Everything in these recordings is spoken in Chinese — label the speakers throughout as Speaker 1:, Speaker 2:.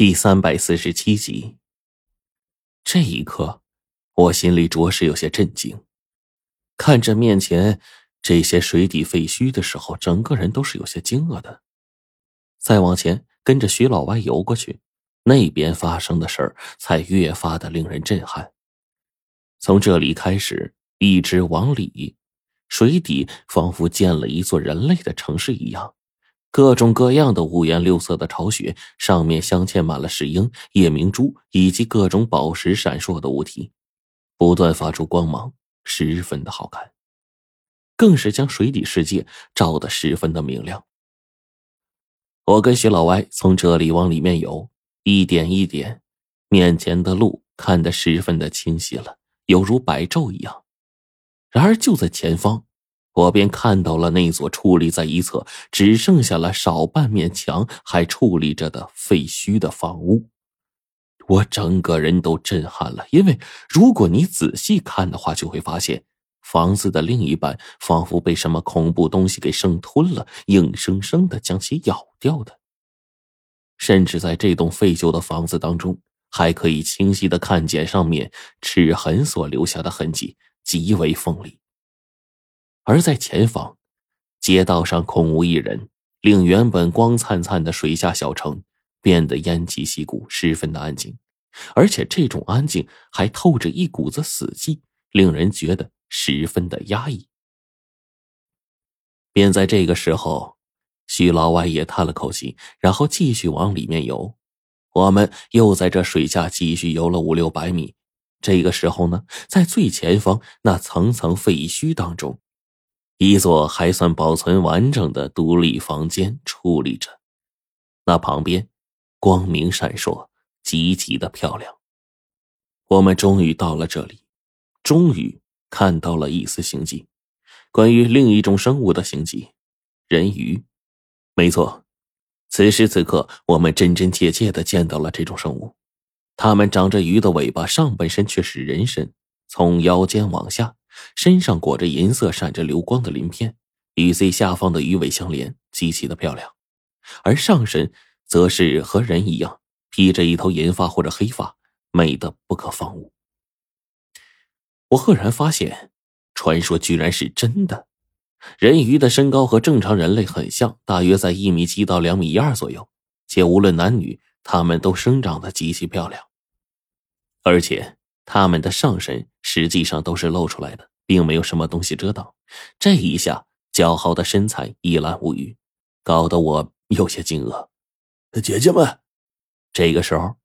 Speaker 1: 第三百四十七集。这一刻，我心里着实有些震惊。看着面前这些水底废墟的时候，整个人都是有些惊愕的。再往前，跟着徐老歪游过去，那边发生的事儿才越发的令人震撼。从这里开始，一直往里，水底仿佛建了一座人类的城市一样。各种各样的五颜六色的巢穴，上面镶嵌满了石英、夜明珠以及各种宝石闪烁的物体，不断发出光芒，十分的好看，更是将水底世界照得十分的明亮。我跟徐老歪从这里往里面游，一点一点，面前的路看得十分的清晰了，犹如白昼一样。然而就在前方。我便看到了那座矗立在一侧，只剩下了少半面墙还矗立着的废墟的房屋。我整个人都震撼了，因为如果你仔细看的话，就会发现房子的另一半仿佛被什么恐怖东西给生吞了，硬生生的将其咬掉的。甚至在这栋废旧的房子当中，还可以清晰的看见上面齿痕所留下的痕迹，极为锋利。而在前方，街道上空无一人，令原本光灿灿的水下小城变得烟气息鼓，十分的安静。而且这种安静还透着一股子死寂，令人觉得十分的压抑。便在这个时候，徐老外也叹了口气，然后继续往里面游。我们又在这水下继续游了五六百米。这个时候呢，在最前方那层层废墟当中。一座还算保存完整的独立房间矗立着，那旁边光明闪烁，极其的漂亮。我们终于到了这里，终于看到了一丝行迹，关于另一种生物的行迹——人鱼。没错，此时此刻，我们真真切切的见到了这种生物。它们长着鱼的尾巴，上半身却是人身，从腰间往下。身上裹着银色、闪着流光的鳞片，与最下方的鱼尾相连，极其的漂亮。而上身则是和人一样，披着一头银发或者黑发，美的不可方物。我赫然发现，传说居然是真的。人鱼的身高和正常人类很像，大约在一米七到两米一二左右，且无论男女，他们都生长得极其漂亮，而且。他们的上身实际上都是露出来的，并没有什么东西遮挡。这一下，姣好的身材一览无余，搞得我有些惊愕。
Speaker 2: 姐姐们，
Speaker 1: 这个时候，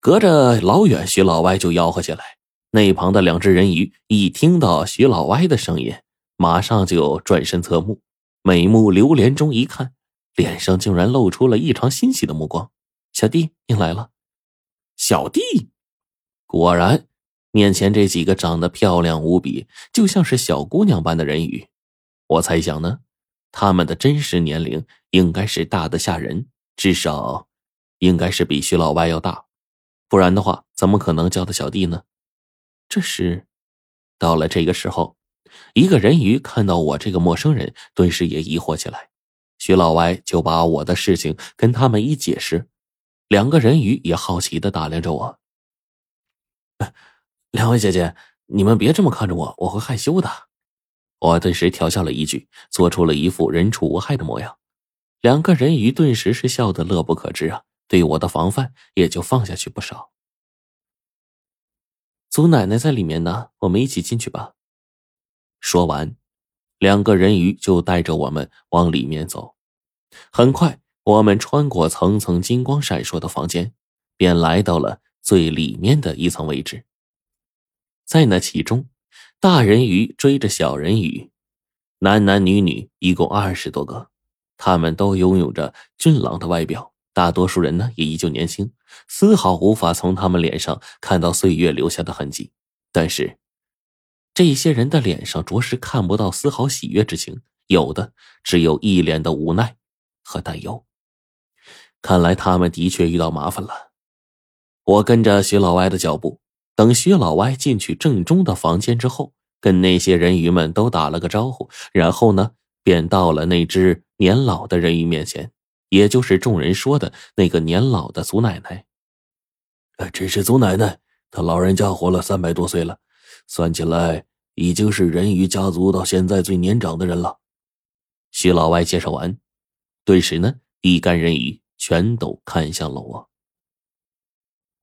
Speaker 1: 隔着老远，徐老歪就吆喝起来。那旁的两只人鱼一听到徐老歪的声音，马上就转身侧目，美目流连中一看，脸上竟然露出了异常欣喜的目光。小弟，你来了。
Speaker 2: 小弟。
Speaker 1: 果然，面前这几个长得漂亮无比，就像是小姑娘般的人鱼。我猜想呢，他们的真实年龄应该是大的吓人，至少应该是比徐老歪要大，不然的话，怎么可能叫他小弟呢？这时，到了这个时候，一个人鱼看到我这个陌生人，顿时也疑惑起来。徐老歪就把我的事情跟他们一解释，两个人鱼也好奇的打量着我。
Speaker 2: 两位姐姐，你们别这么看着我，我会害羞的。
Speaker 1: 我顿时调笑了一句，做出了一副人畜无害的模样。两个人鱼顿时是笑得乐不可支啊，对我的防范也就放下去不少。祖奶奶在里面呢，我们一起进去吧。说完，两个人鱼就带着我们往里面走。很快，我们穿过层层金光闪烁的房间，便来到了。最里面的一层位置，在那其中，大人鱼追着小人鱼，男男女女一共二十多个，他们都拥有着俊朗的外表，大多数人呢也依旧年轻，丝毫无法从他们脸上看到岁月留下的痕迹。但是，这些人的脸上着实看不到丝毫喜悦之情，有的只有一脸的无奈和担忧。看来他们的确遇到麻烦了。我跟着徐老歪的脚步，等徐老歪进去正中的房间之后，跟那些人鱼们都打了个招呼，然后呢，便到了那只年老的人鱼面前，也就是众人说的那个年老的祖奶奶。
Speaker 2: 呃，这是祖奶奶，她老人家活了三百多岁了，算起来已经是人鱼家族到现在最年长的人了。
Speaker 1: 徐老歪介绍完，顿时呢，一干人鱼全都看向了我。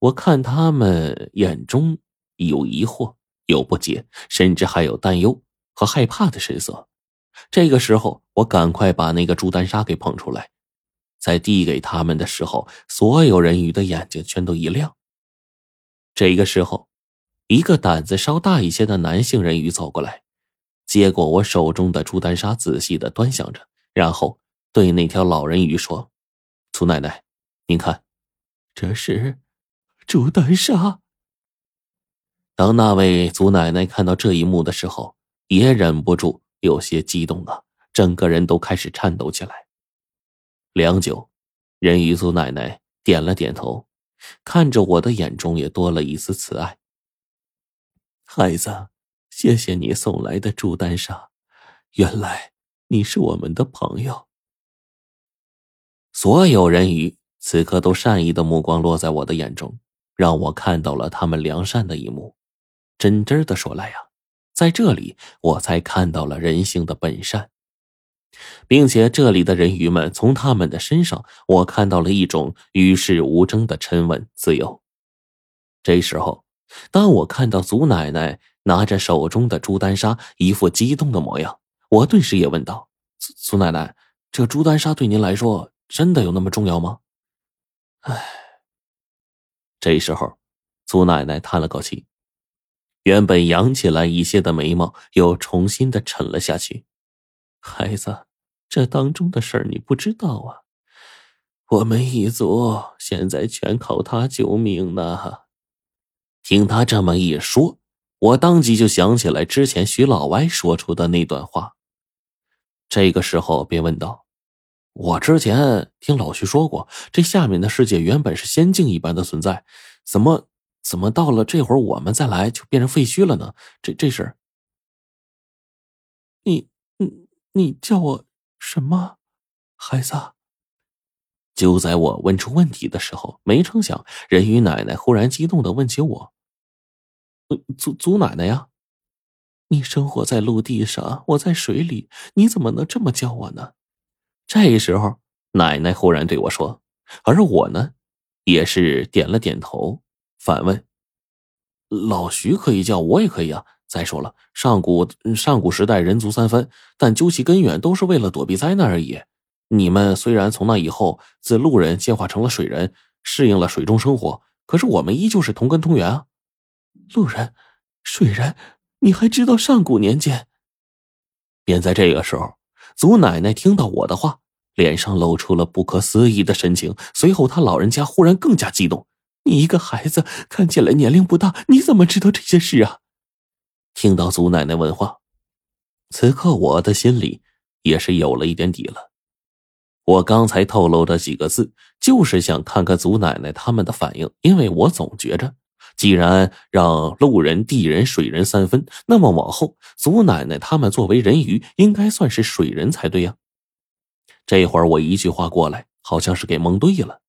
Speaker 1: 我看他们眼中有疑惑，有不解，甚至还有担忧和害怕的神色。这个时候，我赶快把那个朱丹砂给捧出来，在递给他们的时候，所有人鱼的眼睛全都一亮。这个时候，一个胆子稍大一些的男性人鱼走过来，接过我手中的朱丹砂，仔细的端详着，然后对那条老人鱼说：“祖奶奶，您看，这是朱丹砂。”当那位祖奶奶看到这一幕的时候，也忍不住有些激动了，整个人都开始颤抖起来。良久，人鱼祖奶奶点了点头。看着我的眼中也多了一丝慈爱。孩子，谢谢你送来的朱丹砂，原来你是我们的朋友。所有人鱼此刻都善意的目光落在我的眼中，让我看到了他们良善的一幕。真真的说来呀，在这里我才看到了人性的本善。并且这里的人鱼们，从他们的身上，我看到了一种与世无争的沉稳自由。这时候，当我看到祖奶奶拿着手中的朱丹砂，一副激动的模样，我顿时也问道：“祖奶奶，这朱丹砂对您来说，真的有那么重要吗？”唉，这时候，祖奶奶叹了口气，原本扬起来一些的眉毛又重新的沉了下去。孩子，这当中的事儿你不知道啊！我们一族现在全靠他救命呢。听他这么一说，我当即就想起来之前徐老歪说出的那段话。这个时候便问道：“我之前听老徐说过，这下面的世界原本是仙境一般的存在，怎么怎么到了这会儿我们再来就变成废墟了呢？这这是？你，你。”你叫我什么，孩子？就在我问出问题的时候，没成想人鱼奶奶忽然激动的问起我：“祖祖奶奶呀，你生活在陆地上，我在水里，你怎么能这么叫我呢？”这时候，奶奶忽然对我说，而我呢，也是点了点头，反问：“老徐可以叫我也可以啊。”再说了，上古上古时代人族三分，但究其根源都是为了躲避灾难而已。你们虽然从那以后自路人进化成了水人，适应了水中生活，可是我们依旧是同根同源啊。路人，水人，你还知道上古年间？便在这个时候，祖奶奶听到我的话，脸上露出了不可思议的神情。随后，他老人家忽然更加激动：“你一个孩子，看起来年龄不大，你怎么知道这些事啊？”听到祖奶奶问话，此刻我的心里也是有了一点底了。我刚才透露的几个字，就是想看看祖奶奶他们的反应，因为我总觉着，既然让路人、地人、水人三分，那么往后祖奶奶他们作为人鱼，应该算是水人才对呀。这会儿我一句话过来，好像是给蒙对了。